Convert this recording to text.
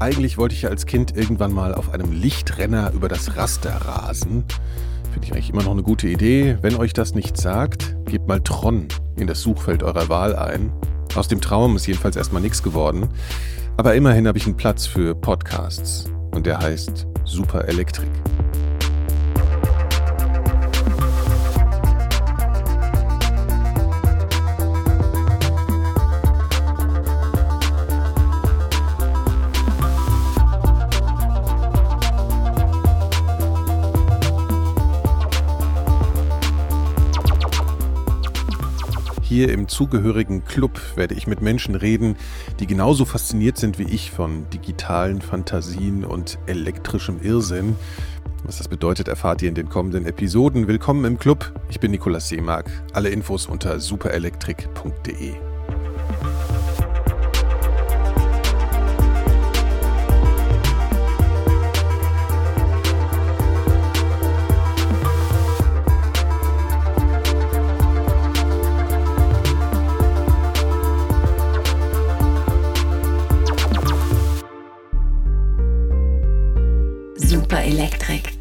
eigentlich wollte ich ja als Kind irgendwann mal auf einem Lichtrenner über das Raster rasen. Finde ich eigentlich immer noch eine gute Idee. Wenn euch das nicht sagt, gebt mal Tron in das Suchfeld eurer Wahl ein. Aus dem Traum ist jedenfalls erstmal nichts geworden. Aber immerhin habe ich einen Platz für Podcasts. Und der heißt Super Elektrik. Hier im zugehörigen Club werde ich mit Menschen reden, die genauso fasziniert sind wie ich von digitalen Fantasien und elektrischem Irrsinn. Was das bedeutet, erfahrt ihr in den kommenden Episoden. Willkommen im Club. Ich bin Nikolaus Seemark. Alle Infos unter superelektrik.de. Super Elektrik.